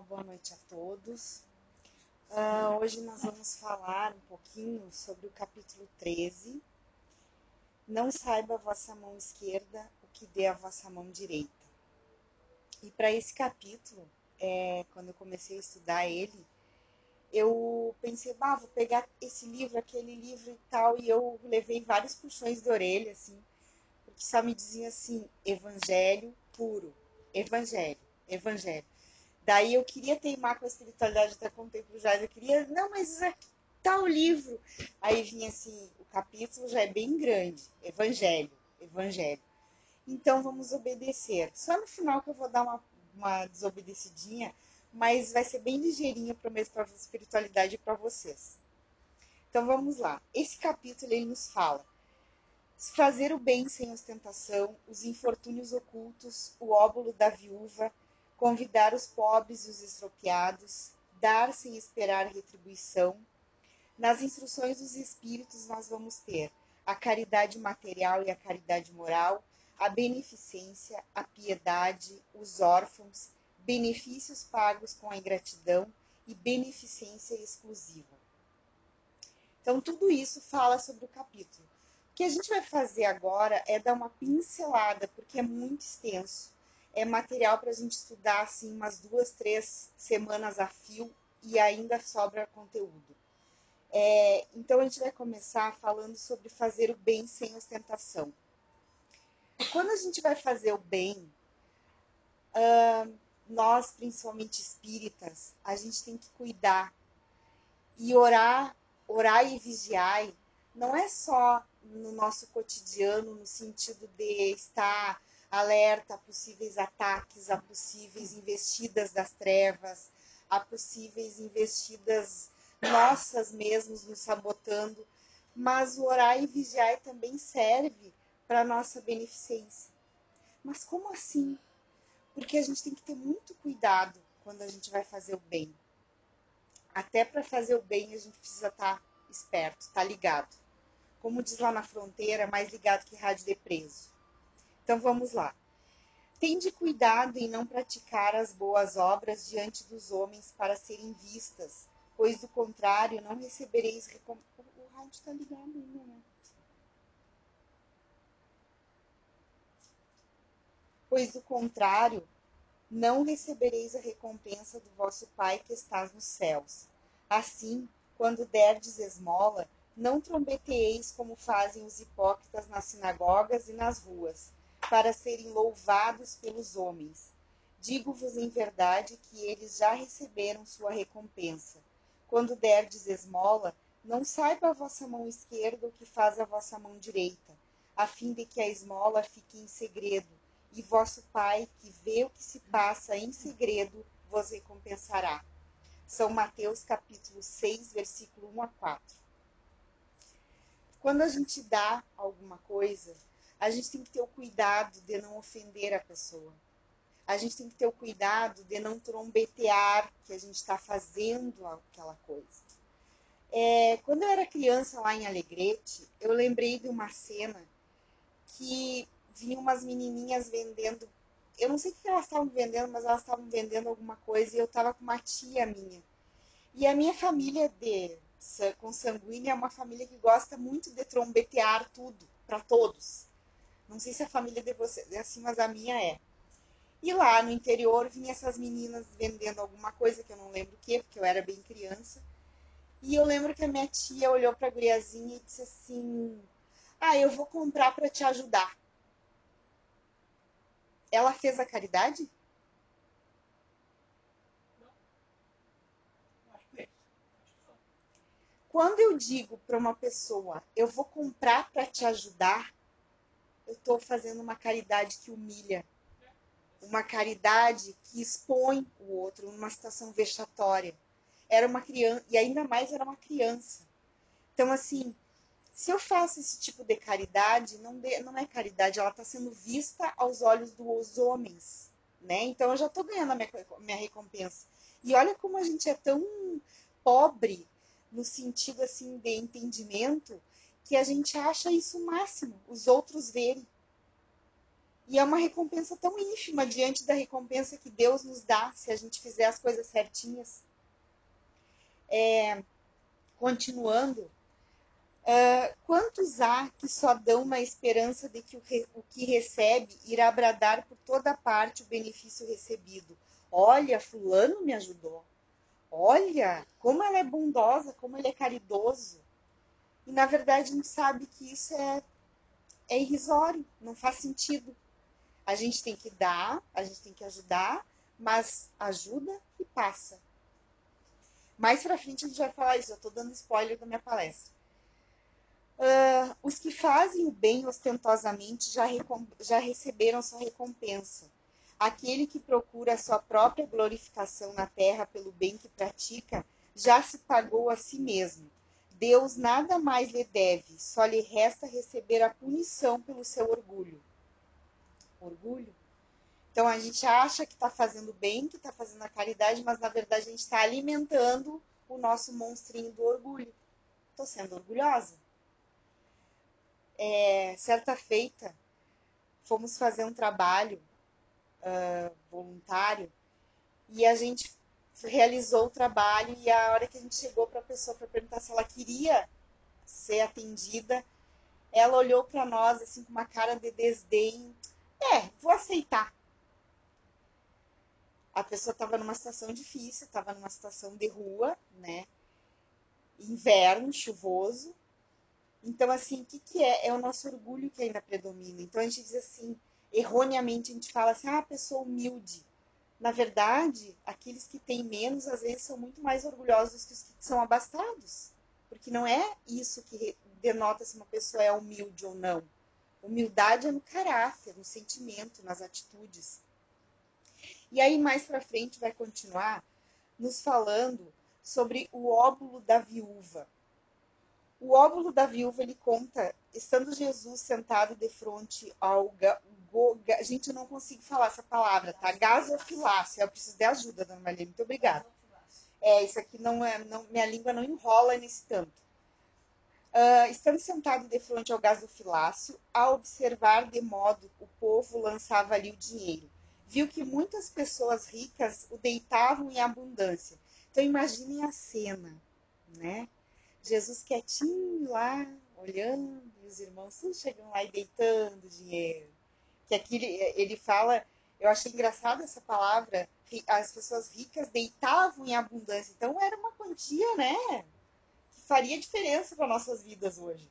uma boa noite a todos. Uh, hoje nós vamos falar um pouquinho sobre o capítulo 13. Não saiba a vossa mão esquerda o que dê a vossa mão direita. E para esse capítulo, é, quando eu comecei a estudar ele, eu pensei, bah, vou pegar esse livro, aquele livro e tal, e eu levei vários puxões de orelha, assim, porque só me dizia assim, evangelho puro, evangelho, evangelho. Daí eu queria teimar com a espiritualidade da contemporânea, eu queria, não, mas aqui tá o livro. Aí vinha assim, o capítulo já é bem grande, evangelho, evangelho. Então vamos obedecer. Só no final que eu vou dar uma, uma desobedecidinha, mas vai ser bem ligeirinho, prometo para a espiritualidade para vocês. Então vamos lá. Esse capítulo ele nos fala fazer o bem sem ostentação, os infortúnios ocultos, o óbolo da viúva, convidar os pobres e os estropiados, dar sem esperar retribuição. Nas instruções dos espíritos nós vamos ter a caridade material e a caridade moral, a beneficência, a piedade, os órfãos, benefícios pagos com a ingratidão e beneficência exclusiva. Então, tudo isso fala sobre o capítulo. O que a gente vai fazer agora é dar uma pincelada, porque é muito extenso é material para a gente estudar assim umas duas, três semanas a fio e ainda sobra conteúdo. É, então a gente vai começar falando sobre fazer o bem sem ostentação. Quando a gente vai fazer o bem, uh, nós, principalmente espíritas, a gente tem que cuidar e orar, orar e vigiar. Não é só no nosso cotidiano, no sentido de estar alerta a possíveis ataques, a possíveis investidas das trevas, a possíveis investidas nossas mesmos nos sabotando, mas o orar e vigiar também serve para nossa beneficência. Mas como assim? Porque a gente tem que ter muito cuidado quando a gente vai fazer o bem. Até para fazer o bem a gente precisa estar tá esperto, estar tá ligado. Como diz lá na fronteira, mais ligado que rádio de preso. Então vamos lá. Tende cuidado em não praticar as boas obras diante dos homens para serem vistas, pois do contrário não recebereis recompensa. O rádio está ligado ainda, né? Pois do contrário não recebereis a recompensa do vosso Pai que estás nos céus. Assim, quando derdes esmola, não trombeteis como fazem os hipócritas nas sinagogas e nas ruas para serem louvados pelos homens. Digo-vos em verdade que eles já receberam sua recompensa. Quando derdes esmola, não saiba a vossa mão esquerda o que faz a vossa mão direita, a fim de que a esmola fique em segredo, e vosso Pai, que vê o que se passa em segredo, vos recompensará. São Mateus capítulo 6, versículo 1 a 4. Quando a gente dá alguma coisa, a gente tem que ter o cuidado de não ofender a pessoa. A gente tem que ter o cuidado de não trombetear que a gente está fazendo aquela coisa. É, quando eu era criança lá em Alegrete, eu lembrei de uma cena que vinham umas menininhas vendendo. Eu não sei o que elas estavam vendendo, mas elas estavam vendendo alguma coisa e eu estava com uma tia minha. E a minha família de consanguínea é uma família que gosta muito de trombetear tudo para todos. Não sei se a família de vocês é assim, mas a minha é. E lá no interior vinha essas meninas vendendo alguma coisa que eu não lembro o que, porque eu era bem criança. E eu lembro que a minha tia olhou para a guriazinha e disse assim: "Ah, eu vou comprar para te ajudar". Ela fez a caridade? Quando eu digo para uma pessoa, eu vou comprar para te ajudar, eu estou fazendo uma caridade que humilha, uma caridade que expõe o outro numa situação vexatória. Era uma criança, e ainda mais era uma criança. Então, assim, se eu faço esse tipo de caridade, não, de, não é caridade, ela está sendo vista aos olhos dos homens, né? Então, eu já estou ganhando a minha, minha recompensa. E olha como a gente é tão pobre no sentido assim de entendimento que a gente acha isso o máximo, os outros verem. E é uma recompensa tão ínfima diante da recompensa que Deus nos dá se a gente fizer as coisas certinhas. É, continuando, uh, quantos há que só dão na esperança de que o, re, o que recebe irá bradar por toda parte o benefício recebido? Olha, fulano me ajudou. Olha, como ela é bondosa, como ele é caridoso. E na verdade não sabe que isso é, é irrisório, não faz sentido. A gente tem que dar, a gente tem que ajudar, mas ajuda e passa. Mais pra frente a gente vai falar isso, eu tô dando spoiler da minha palestra. Uh, os que fazem o bem ostentosamente já, já receberam sua recompensa. Aquele que procura a sua própria glorificação na terra pelo bem que pratica, já se pagou a si mesmo. Deus nada mais lhe deve, só lhe resta receber a punição pelo seu orgulho. Orgulho? Então a gente acha que está fazendo bem, que está fazendo a caridade, mas na verdade a gente está alimentando o nosso monstrinho do orgulho. Estou sendo orgulhosa. É, certa feita, fomos fazer um trabalho uh, voluntário e a gente realizou o trabalho e a hora que a gente chegou para a pessoa para perguntar se ela queria ser atendida, ela olhou para nós assim com uma cara de desdém. É, vou aceitar. A pessoa estava numa situação difícil, estava numa situação de rua, né? Inverno, chuvoso. Então, assim, o que, que é? É o nosso orgulho que ainda predomina. Então, a gente diz assim, erroneamente a gente fala assim, ah, pessoa humilde. Na verdade, aqueles que têm menos, às vezes, são muito mais orgulhosos que os que são abastados. Porque não é isso que denota se uma pessoa é humilde ou não. Humildade é no caráter, no sentimento, nas atitudes. E aí, mais para frente, vai continuar nos falando sobre o óvulo da viúva. O óvulo da viúva, ele conta, estando Jesus sentado de frente ao go, gente, eu não consigo falar essa palavra, tá? Gasofilácia. Eu preciso de ajuda, dona Maria. Muito obrigada. É, isso aqui não é. Não, minha língua não enrola nesse tanto. Uh, estando sentado de frente ao gasofilácio, a observar de modo o povo lançava ali o dinheiro. Viu que muitas pessoas ricas o deitavam em abundância. Então imaginem a cena, né? Jesus quietinho lá, olhando, e os irmãos chegam lá e deitando dinheiro que aqui ele, ele fala, eu achei engraçado essa palavra, as pessoas ricas deitavam em abundância. Então era uma quantia, né? Que faria diferença para nossas vidas hoje.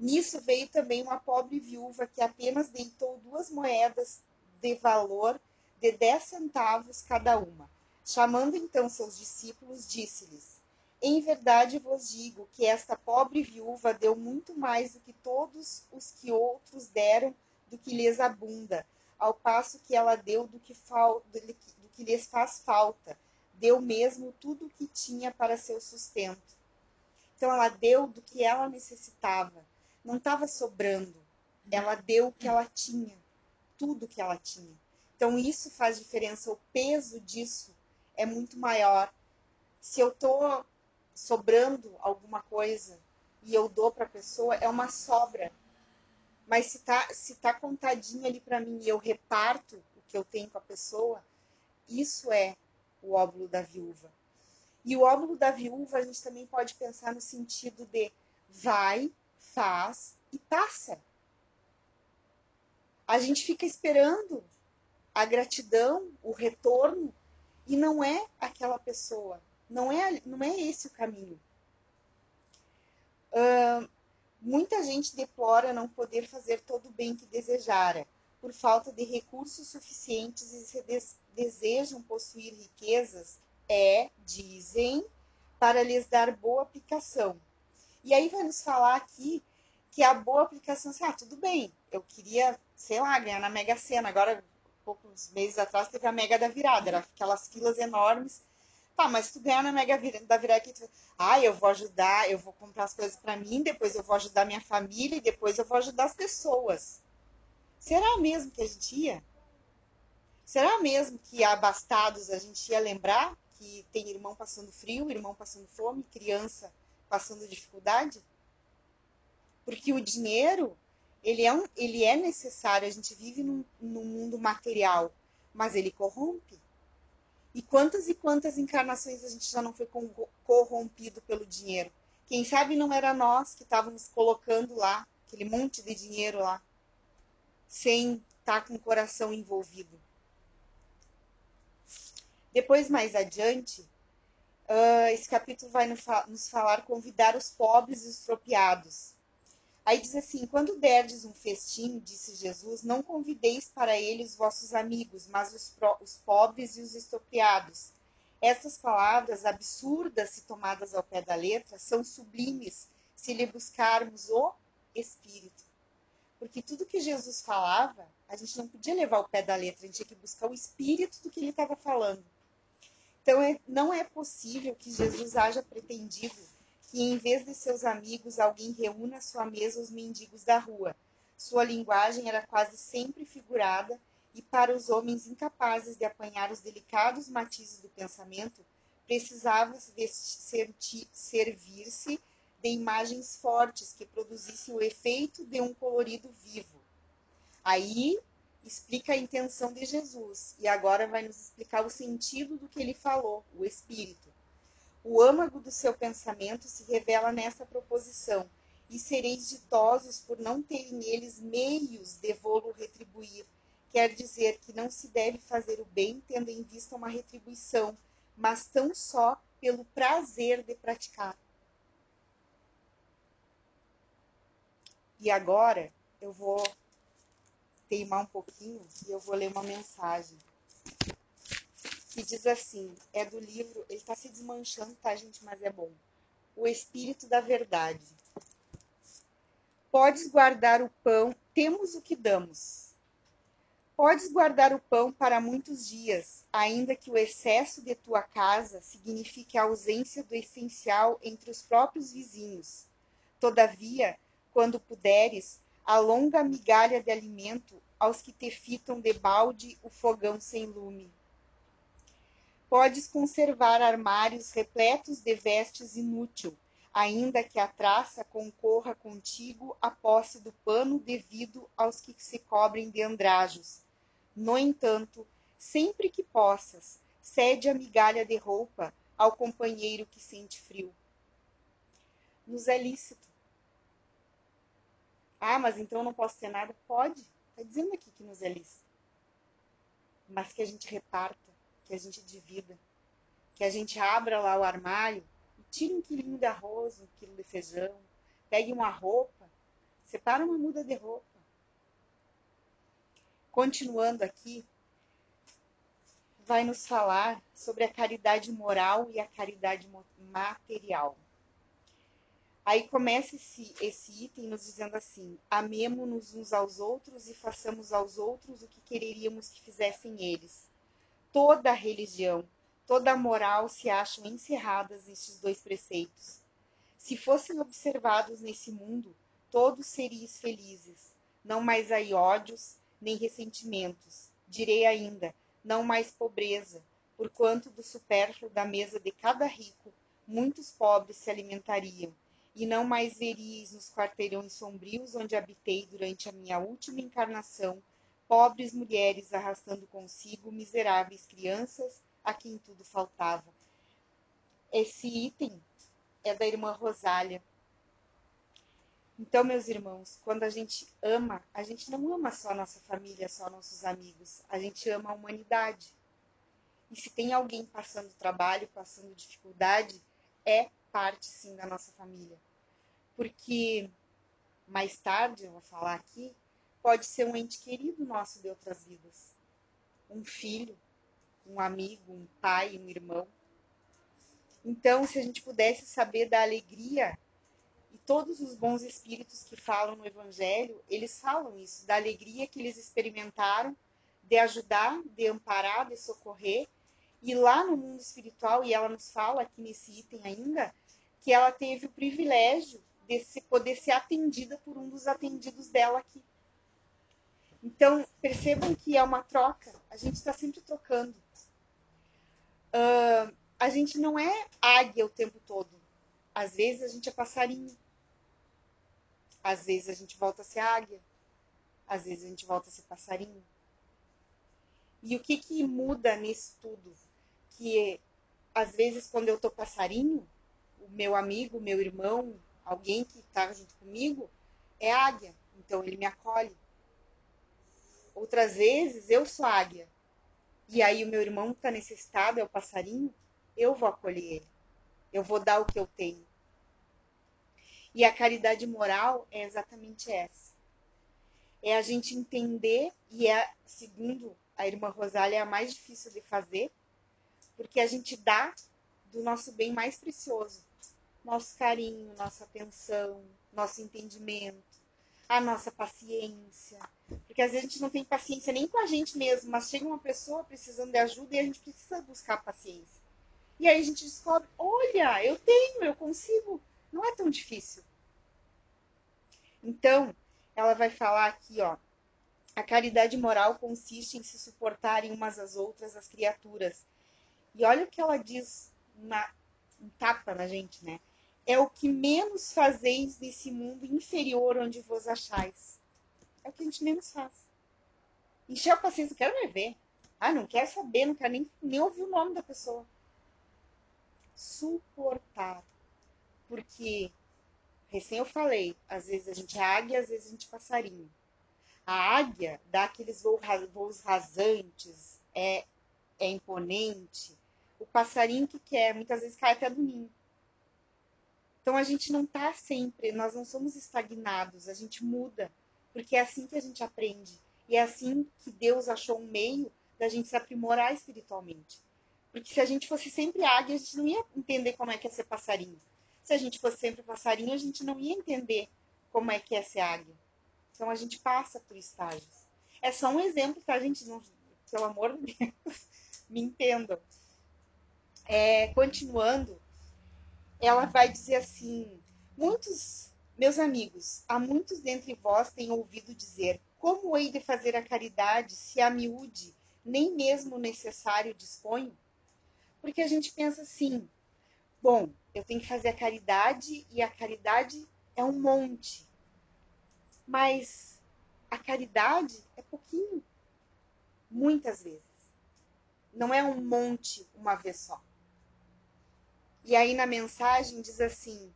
Nisso veio também uma pobre viúva que apenas deitou duas moedas de valor de 10 centavos cada uma. Chamando então seus discípulos, disse-lhes: Em verdade vos digo que esta pobre viúva deu muito mais do que todos os que outros deram do que lhes abunda, ao passo que ela deu do que, fal, do, do que lhes faz falta, deu mesmo tudo o que tinha para seu sustento. Então ela deu do que ela necessitava, não estava sobrando, ela deu o que ela tinha, tudo o que ela tinha. Então isso faz diferença, o peso disso é muito maior. Se eu estou sobrando alguma coisa e eu dou para a pessoa, é uma sobra mas se tá, se tá contadinho ali para mim e eu reparto o que eu tenho com a pessoa, isso é o óvulo da viúva. E o óvulo da viúva a gente também pode pensar no sentido de vai, faz e passa. A gente fica esperando a gratidão, o retorno, e não é aquela pessoa, não é, não é esse o caminho. Uh, Muita gente deplora não poder fazer todo o bem que desejara, por falta de recursos suficientes e se des desejam possuir riquezas, é, dizem, para lhes dar boa aplicação. E aí vai nos falar aqui que a boa aplicação, assim, ah, tudo bem, eu queria, sei lá, ganhar na Mega Sena, agora, poucos meses atrás, teve a Mega da Virada, era aquelas filas enormes Tá, mas tu ganhar na Mega da Virada que tu... Ah, eu vou ajudar, eu vou comprar as coisas para mim, depois eu vou ajudar minha família e depois eu vou ajudar as pessoas. Será mesmo que a gente ia? Será mesmo que abastados a gente ia lembrar que tem irmão passando frio, irmão passando fome, criança passando dificuldade? Porque o dinheiro, ele é, um, ele é necessário, a gente vive num, num mundo material, mas ele corrompe. E quantas e quantas encarnações a gente já não foi corrompido pelo dinheiro? Quem sabe não era nós que estávamos colocando lá aquele monte de dinheiro lá, sem estar tá com o coração envolvido. Depois, mais adiante, uh, esse capítulo vai nos falar convidar os pobres e os tropiados. Aí diz assim: Quando derdes um festim, disse Jesus, não convideis para ele os vossos amigos, mas os, os pobres e os estropiados. Essas palavras absurdas, se tomadas ao pé da letra, são sublimes se lhe buscarmos o Espírito. Porque tudo que Jesus falava, a gente não podia levar o pé da letra, a gente tinha que buscar o espírito do que ele estava falando. Então, é, não é possível que Jesus haja pretendido que, em vez de seus amigos, alguém reúna à sua mesa os mendigos da rua. Sua linguagem era quase sempre figurada e, para os homens incapazes de apanhar os delicados matizes do pensamento, precisava servir-se de imagens fortes que produzissem o efeito de um colorido vivo. Aí explica a intenção de Jesus e agora vai nos explicar o sentido do que ele falou, o espírito. O âmago do seu pensamento se revela nessa proposição, e sereis ditosos por não terem neles meios de vou-lo retribuir. Quer dizer que não se deve fazer o bem tendo em vista uma retribuição, mas tão só pelo prazer de praticar. E agora eu vou teimar um pouquinho e eu vou ler uma mensagem que diz assim: é do livro, ele está se desmanchando, tá, gente? Mas é bom. O Espírito da Verdade. Podes guardar o pão, temos o que damos. Podes guardar o pão para muitos dias, ainda que o excesso de tua casa signifique a ausência do essencial entre os próprios vizinhos. Todavia, quando puderes, alonga a migalha de alimento aos que te fitam de balde o fogão sem lume. Podes conservar armários repletos de vestes inútil, ainda que a traça concorra contigo a posse do pano devido aos que se cobrem de andrajos. No entanto, sempre que possas, cede a migalha de roupa ao companheiro que sente frio. Nos é lícito ah, mas então não posso ter nada? Pode. Está dizendo aqui que nos é lícito. Mas que a gente reparta, que a gente divida, que a gente abra lá o armário e tire um quilinho de arroz, um quilo de feijão, pegue uma roupa, separa uma muda de roupa. Continuando aqui, vai nos falar sobre a caridade moral e a caridade material. Aí começa esse, esse item nos dizendo assim: amemo-nos uns aos outros e façamos aos outros o que quereríamos que fizessem eles. Toda religião, toda moral se acham encerradas nestes dois preceitos. Se fossem observados nesse mundo, todos seriam felizes. Não mais aí ódios, nem ressentimentos. Direi ainda, não mais pobreza, porquanto do supérfluo da mesa de cada rico, muitos pobres se alimentariam e não mais veríeis nos quarteirões sombrios onde habitei durante a minha última encarnação, pobres mulheres arrastando consigo miseráveis crianças a quem tudo faltava. Esse item é da irmã Rosália. Então, meus irmãos, quando a gente ama, a gente não ama só nossa família, só nossos amigos, a gente ama a humanidade. E se tem alguém passando trabalho, passando dificuldade, é parte sim da nossa família porque mais tarde, eu vou falar aqui, pode ser um ente querido nosso de outras vidas. Um filho, um amigo, um pai, um irmão. Então, se a gente pudesse saber da alegria, e todos os bons espíritos que falam no Evangelho, eles falam isso, da alegria que eles experimentaram de ajudar, de amparar, de socorrer. E lá no mundo espiritual, e ela nos fala aqui nesse item ainda, que ela teve o privilégio de se, poder ser atendida por um dos atendidos dela aqui. Então, percebam que é uma troca, a gente está sempre trocando. Uh, a gente não é águia o tempo todo. Às vezes a gente é passarinho. Às vezes a gente volta a ser águia. às vezes a gente volta a ser passarinho. E o que que muda nisso tudo? Que às vezes quando eu tô passarinho, o meu amigo, meu irmão, alguém que está junto comigo, é águia. Então ele me acolhe. Outras vezes eu sou águia. E aí o meu irmão está necessitado, é o passarinho, eu vou acolher ele. Eu vou dar o que eu tenho. E a caridade moral é exatamente essa. É a gente entender, e é, segundo a irmã Rosália, é a mais difícil de fazer, porque a gente dá do nosso bem mais precioso, nosso carinho, nossa atenção, nosso entendimento, a nossa paciência. Porque às vezes a gente não tem paciência nem com a gente mesmo, mas chega uma pessoa precisando de ajuda e a gente precisa buscar paciência. E aí a gente descobre: olha, eu tenho, eu consigo. Não é tão difícil. Então, ela vai falar aqui, ó. A caridade moral consiste em se suportarem umas às outras as criaturas. E olha o que ela diz, um tapa na gente, né? É o que menos fazeis nesse mundo inferior onde vos achais. É o que a gente menos faz. Encher a paciência, quero me ver. Ah, não quero saber, não quero nem, nem ouvir o nome da pessoa. Suportar. Porque recém eu falei, às vezes a gente é águia, às vezes a gente é passarinho. A águia dá aqueles voos rasantes, é, é imponente. O passarinho que quer, muitas vezes cai até do ninho. Então a gente não está sempre, nós não somos estagnados, a gente muda, porque é assim que a gente aprende. E é assim que Deus achou um meio da gente se aprimorar espiritualmente. Porque se a gente fosse sempre águia, a gente não ia entender como é que é ser passarinho. Se a gente fosse sempre passarinho, a gente não ia entender como é que é ser águia. Então a gente passa por estágios. É só um exemplo, tá, gente? Não, pelo amor de Deus, me entendam. É, continuando, ela vai dizer assim: muitos, meus amigos, há muitos dentre vós têm ouvido dizer: como hei de fazer a caridade se a miúde nem mesmo o necessário disponho? Porque a gente pensa assim: bom, eu tenho que fazer a caridade e a caridade é um monte. Mas a caridade é pouquinho, muitas vezes. Não é um monte uma vez só. E aí na mensagem diz assim: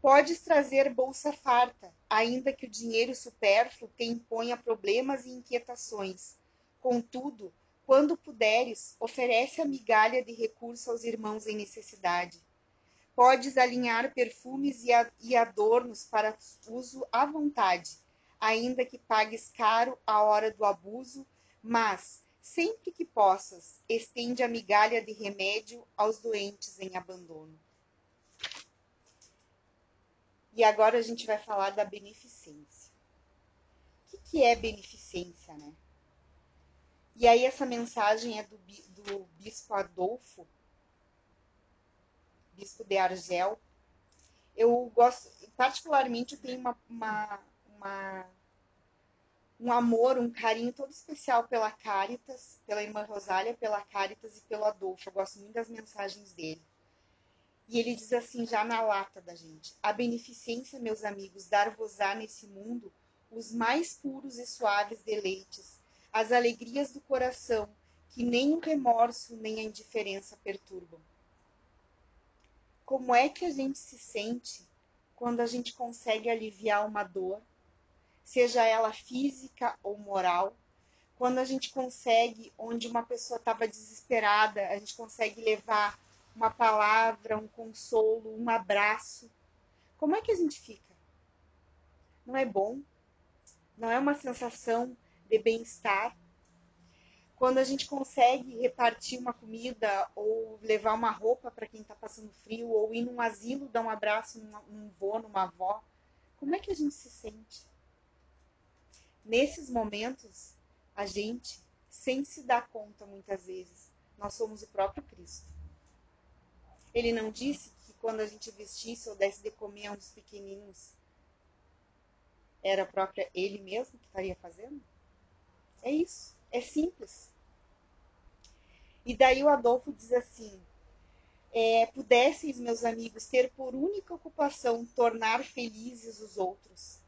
Podes trazer bolsa farta, ainda que o dinheiro supérfluo te imponha problemas e inquietações. Contudo, quando puderes, oferece a migalha de recurso aos irmãos em necessidade Podes alinhar perfumes e adornos para uso à vontade, ainda que pagues caro a hora do abuso, mas, sempre que possas, estende a migalha de remédio aos doentes em abandono. E agora a gente vai falar da beneficência. O que, é beneficência, né? E aí essa mensagem é do, do bispo Adolfo, bispo de Argel. Eu gosto, particularmente, eu tenho uma, uma, uma, um amor, um carinho todo especial pela Caritas, pela irmã Rosália, pela Caritas e pelo Adolfo. Eu gosto muito das mensagens dele. E ele diz assim, já na lata da gente: A beneficência, meus amigos, dar-vos-á nesse mundo os mais puros e suaves deleites, as alegrias do coração, que nem o remorso nem a indiferença perturbam como é que a gente se sente quando a gente consegue aliviar uma dor, seja ela física ou moral, quando a gente consegue, onde uma pessoa estava desesperada, a gente consegue levar uma palavra, um consolo, um abraço. Como é que a gente fica? Não é bom? Não é uma sensação de bem-estar? quando a gente consegue repartir uma comida ou levar uma roupa para quem está passando frio ou ir num asilo dar um abraço num, num vô, numa avó, como é que a gente se sente? Nesses momentos, a gente, sem se dar conta muitas vezes, nós somos o próprio Cristo. Ele não disse que quando a gente vestisse ou desse de comer a uns pequeninos, era própria ele mesmo que estaria fazendo? É isso. É simples. E daí o Adolfo diz assim: é, pudesseis, meus amigos, ter por única ocupação tornar felizes os outros.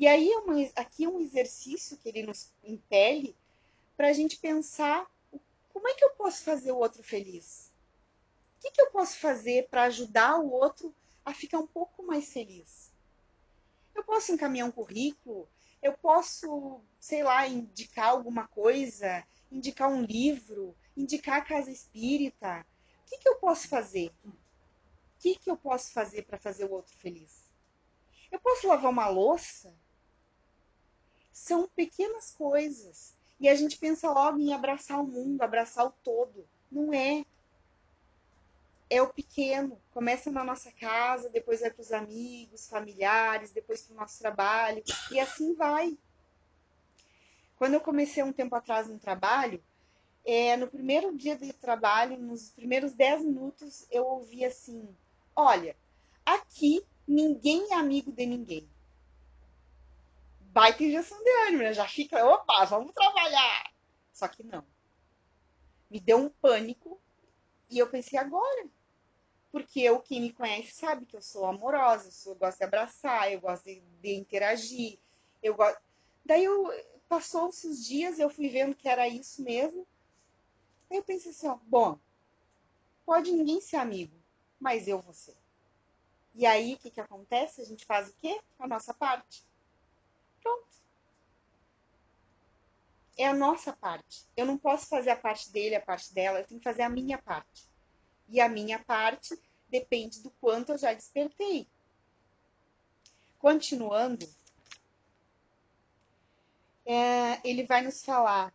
E aí, é uma, aqui é um exercício que ele nos impele para a gente pensar como é que eu posso fazer o outro feliz? O que, que eu posso fazer para ajudar o outro a ficar um pouco mais feliz? Eu posso encaminhar um currículo, eu posso, sei lá, indicar alguma coisa, indicar um livro, indicar a casa espírita. O que, que eu posso fazer? O que, que eu posso fazer para fazer o outro feliz? Eu posso lavar uma louça? São pequenas coisas. E a gente pensa logo em abraçar o mundo, abraçar o todo. Não é. É o pequeno. Começa na nossa casa, depois vai para os amigos, familiares, depois para o nosso trabalho. E assim vai. Quando eu comecei um tempo atrás no trabalho, é, no primeiro dia de trabalho, nos primeiros 10 minutos, eu ouvi assim: Olha, aqui ninguém é amigo de ninguém baita injeção de ânimo, né? Já fica, opa, vamos trabalhar. Só que não. Me deu um pânico e eu pensei agora. Porque eu, quem me conhece, sabe que eu sou amorosa, eu, sou, eu gosto de abraçar, eu gosto de, de interagir. Eu gosto... Daí eu, passou-se os dias, eu fui vendo que era isso mesmo. Aí eu pensei assim, ó, bom, pode ninguém ser amigo, mas eu vou ser. E aí, o que, que acontece? A gente faz o quê? A nossa parte. É a nossa parte. Eu não posso fazer a parte dele, a parte dela, eu tenho que fazer a minha parte. E a minha parte depende do quanto eu já despertei. Continuando, é, ele vai nos falar: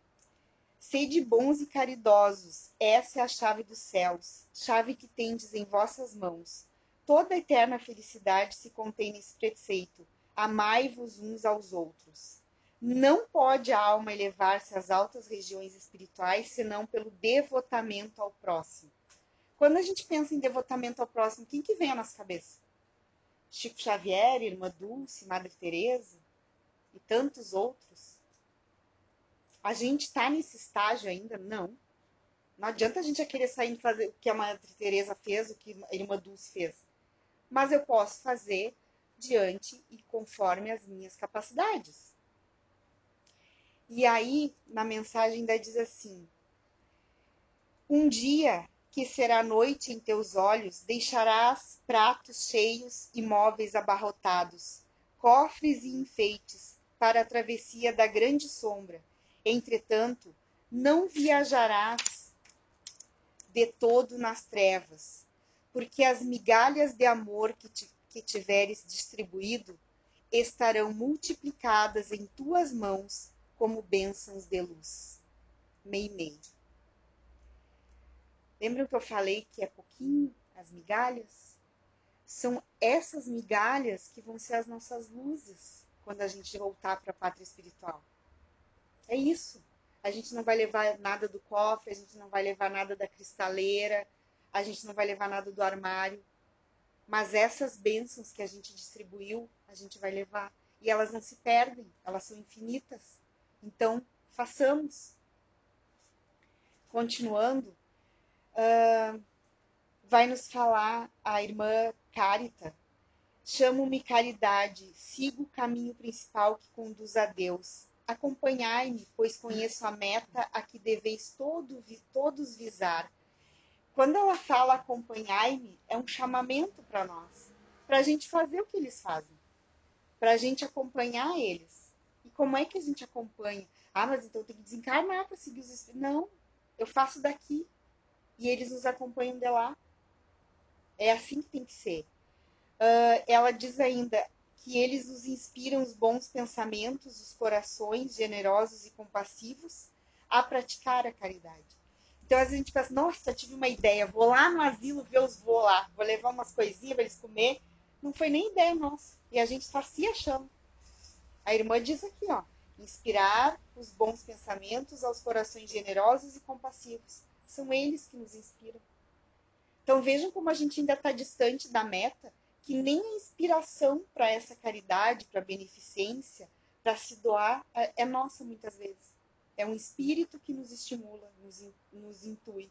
sede bons e caridosos, essa é a chave dos céus, chave que tendes em vossas mãos. Toda a eterna felicidade se contém nesse preceito amai-vos uns aos outros. Não pode a alma elevar-se às altas regiões espirituais senão pelo devotamento ao próximo. Quando a gente pensa em devotamento ao próximo, quem que vem à nossa cabeça? Chico Xavier, Irmã Dulce, Madre Teresa e tantos outros. A gente está nesse estágio ainda? Não. Não adianta a gente querer sair e fazer o que a Madre Teresa fez, o que a Irmã Dulce fez. Mas eu posso fazer diante e conforme as minhas capacidades. E aí, na mensagem ainda diz assim: Um dia que será noite em teus olhos, deixarás pratos cheios e móveis abarrotados, cofres e enfeites para a travessia da grande sombra. Entretanto, não viajarás de todo nas trevas, porque as migalhas de amor que te que tiveres distribuído estarão multiplicadas em tuas mãos como bênçãos de luz. Meimei. Lembram que eu falei que é pouquinho as migalhas? São essas migalhas que vão ser as nossas luzes quando a gente voltar para a pátria espiritual. É isso. A gente não vai levar nada do cofre, a gente não vai levar nada da cristaleira, a gente não vai levar nada do armário. Mas essas bênçãos que a gente distribuiu, a gente vai levar. E elas não se perdem, elas são infinitas. Então, façamos. Continuando, uh, vai nos falar a irmã Carita. Chamo-me caridade, sigo o caminho principal que conduz a Deus. Acompanhai-me, pois conheço a meta a que deveis todo, todos visar quando ela fala acompanhai-me, é um chamamento para nós, para a gente fazer o que eles fazem, para a gente acompanhar eles. Como é que a gente acompanha? Ah, mas então tem que desencarnar para seguir os. Não, eu faço daqui e eles nos acompanham de lá. É assim que tem que ser. Uh, ela diz ainda que eles nos inspiram os bons pensamentos, os corações generosos e compassivos a praticar a caridade. Então, às vezes a gente pensa, nossa, tive uma ideia, vou lá no asilo ver os voos lá, vou levar umas coisinhas para eles comer. Não foi nem ideia nossa. E a gente está se achando. A irmã diz aqui, ó, inspirar os bons pensamentos aos corações generosos e compassivos. São eles que nos inspiram. Então vejam como a gente ainda está distante da meta, que nem a inspiração para essa caridade, para beneficência, para se doar, é, é nossa muitas vezes. É um espírito que nos estimula, nos, nos intui.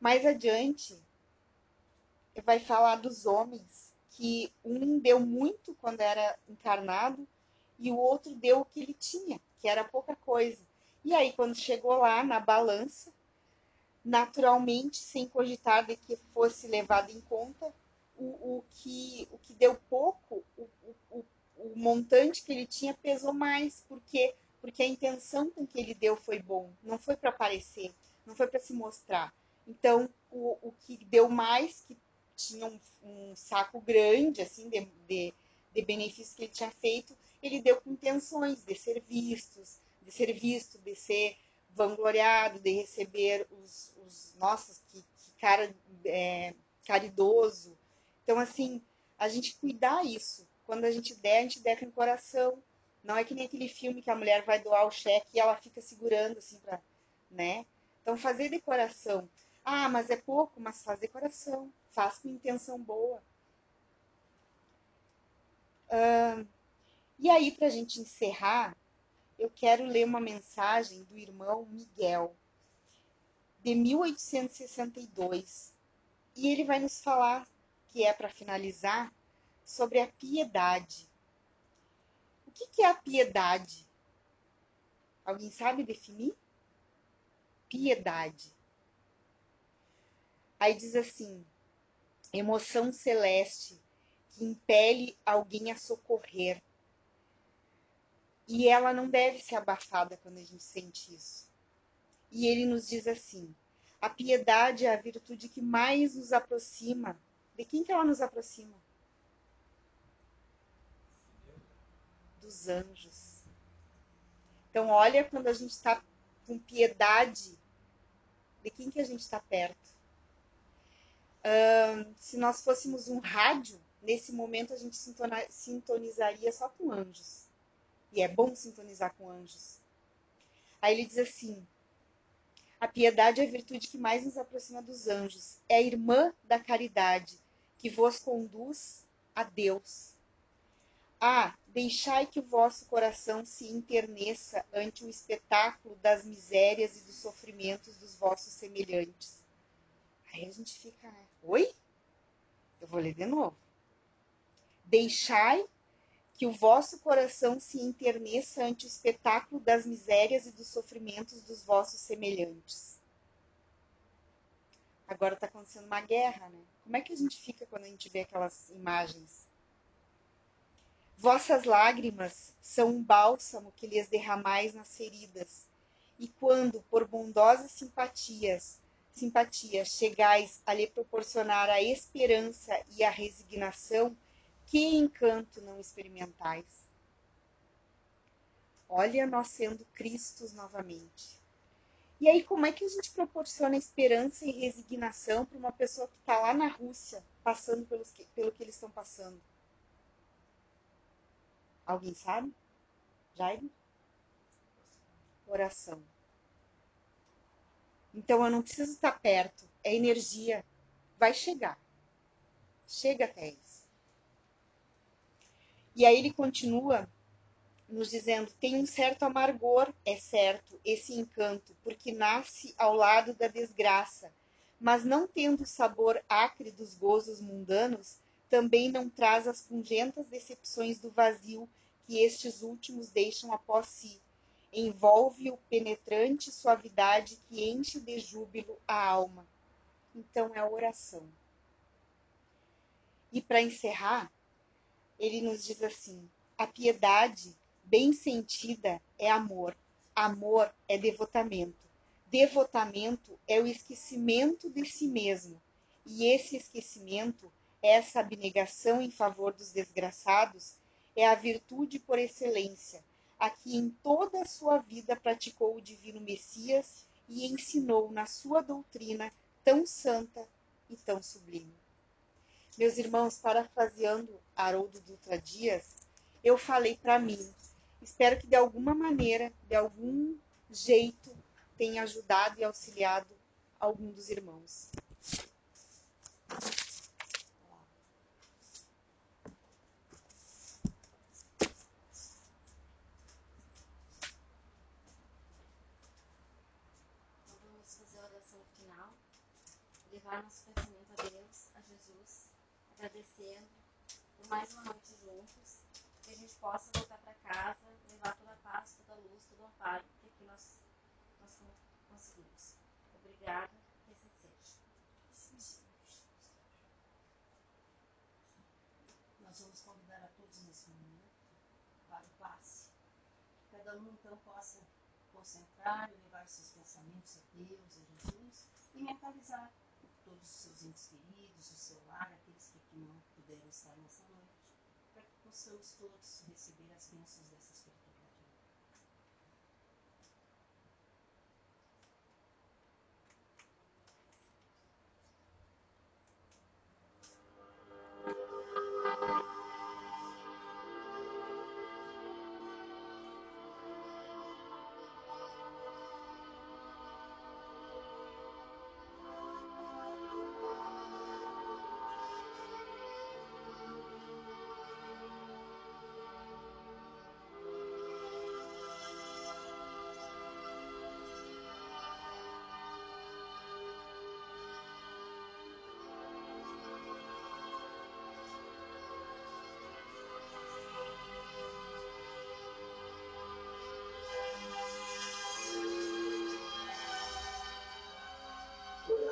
Mais adiante, vai falar dos homens que um deu muito quando era encarnado e o outro deu o que ele tinha, que era pouca coisa. E aí, quando chegou lá na balança, naturalmente, sem cogitar de que fosse levado em conta, o, o, que, o que deu pouco, o, o, o montante que ele tinha pesou mais, porque porque a intenção com que ele deu foi bom, não foi para aparecer, não foi para se mostrar. Então, o, o que deu mais, que tinha um, um saco grande, assim, de, de, de benefícios que ele tinha feito, ele deu com intenções de ser vistos, de ser visto, de ser vangloriado, de receber os, os nossos, que, que cara é, caridoso. Então, assim, a gente cuidar isso. Quando a gente der, a gente der com o coração. Não é que nem aquele filme que a mulher vai doar o cheque e ela fica segurando, assim, pra, né? Então, fazer decoração. Ah, mas é pouco, mas faz decoração. Faz com intenção boa. Uh, e aí, para a gente encerrar, eu quero ler uma mensagem do irmão Miguel, de 1862. E ele vai nos falar, que é para finalizar, sobre a piedade. O que, que é a piedade? Alguém sabe definir? Piedade. Aí diz assim: emoção celeste que impele alguém a socorrer e ela não deve ser abafada quando a gente sente isso. E ele nos diz assim: a piedade é a virtude que mais nos aproxima. De quem que ela nos aproxima? Dos anjos. Então, olha quando a gente está com piedade, de quem que a gente está perto? Se nós fôssemos um rádio, nesse momento a gente sintonizaria só com anjos. E é bom sintonizar com anjos. Aí ele diz assim: a piedade é a virtude que mais nos aproxima dos anjos. É a irmã da caridade que vos conduz a Deus. Ah, deixai que o vosso coração se interneça ante o espetáculo das misérias e dos sofrimentos dos vossos semelhantes. Aí a gente fica, né? Oi? Eu vou ler de novo. Deixai que o vosso coração se interneça ante o espetáculo das misérias e dos sofrimentos dos vossos semelhantes. Agora está acontecendo uma guerra, né? Como é que a gente fica quando a gente vê aquelas imagens? Vossas lágrimas são um bálsamo que lhes derramais nas feridas, e quando, por bondosas simpatias, simpatia, chegais a lhe proporcionar a esperança e a resignação, que encanto não experimentais? Olha nós sendo Cristos novamente. E aí, como é que a gente proporciona esperança e resignação para uma pessoa que está lá na Rússia, passando pelos que, pelo que eles estão passando? Alguém sabe? Jair? Oração. Então eu não preciso estar perto, é energia. Vai chegar. Chega até isso. E aí ele continua nos dizendo: tem um certo amargor, é certo, esse encanto, porque nasce ao lado da desgraça, mas não tendo o sabor acre dos gozos mundanos, também não traz as pungentas decepções do vazio que estes últimos deixam após si. Envolve-o penetrante suavidade que enche de júbilo a alma. Então é a oração. E para encerrar, ele nos diz assim: a piedade bem sentida é amor, amor é devotamento, devotamento é o esquecimento de si mesmo, e esse esquecimento, essa abnegação em favor dos desgraçados, é a virtude por excelência, a que em toda a sua vida praticou o divino Messias e ensinou na sua doutrina tão santa e tão sublime. Meus irmãos, parafraseando Haroldo Dutra Dias, eu falei para mim. Espero que de alguma maneira, de algum jeito, tenha ajudado e auxiliado algum dos irmãos. Então, vamos fazer a oração final, levar nosso pensamento a Deus, a Jesus agradecendo por mais uma noite juntos, que a gente possa voltar para casa, levar toda a paz, toda a luz, todo o amparo que aqui nós, nós conseguimos. Obrigada, que assim seja. Nós vamos convidar a todos nesse momento para o passe. Cada um então possa concentrar e levar seus pensamentos a Deus, a Jesus e mentalizar todos os seus entes queridos, o seu lar, aqueles que aqui não puderam estar nessa noite, para que possamos todos receber as bênçãos dessa espiritualidade.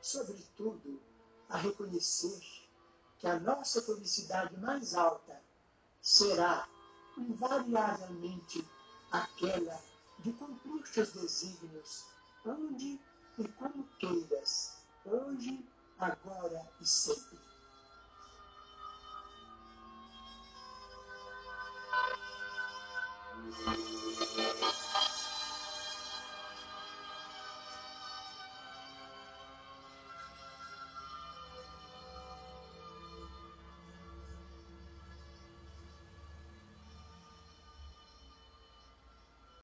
sobretudo, a reconhecer que a nossa felicidade mais alta será invariavelmente aquela de cumprir teus desígnios, onde e como queiras, hoje, agora e sempre. You.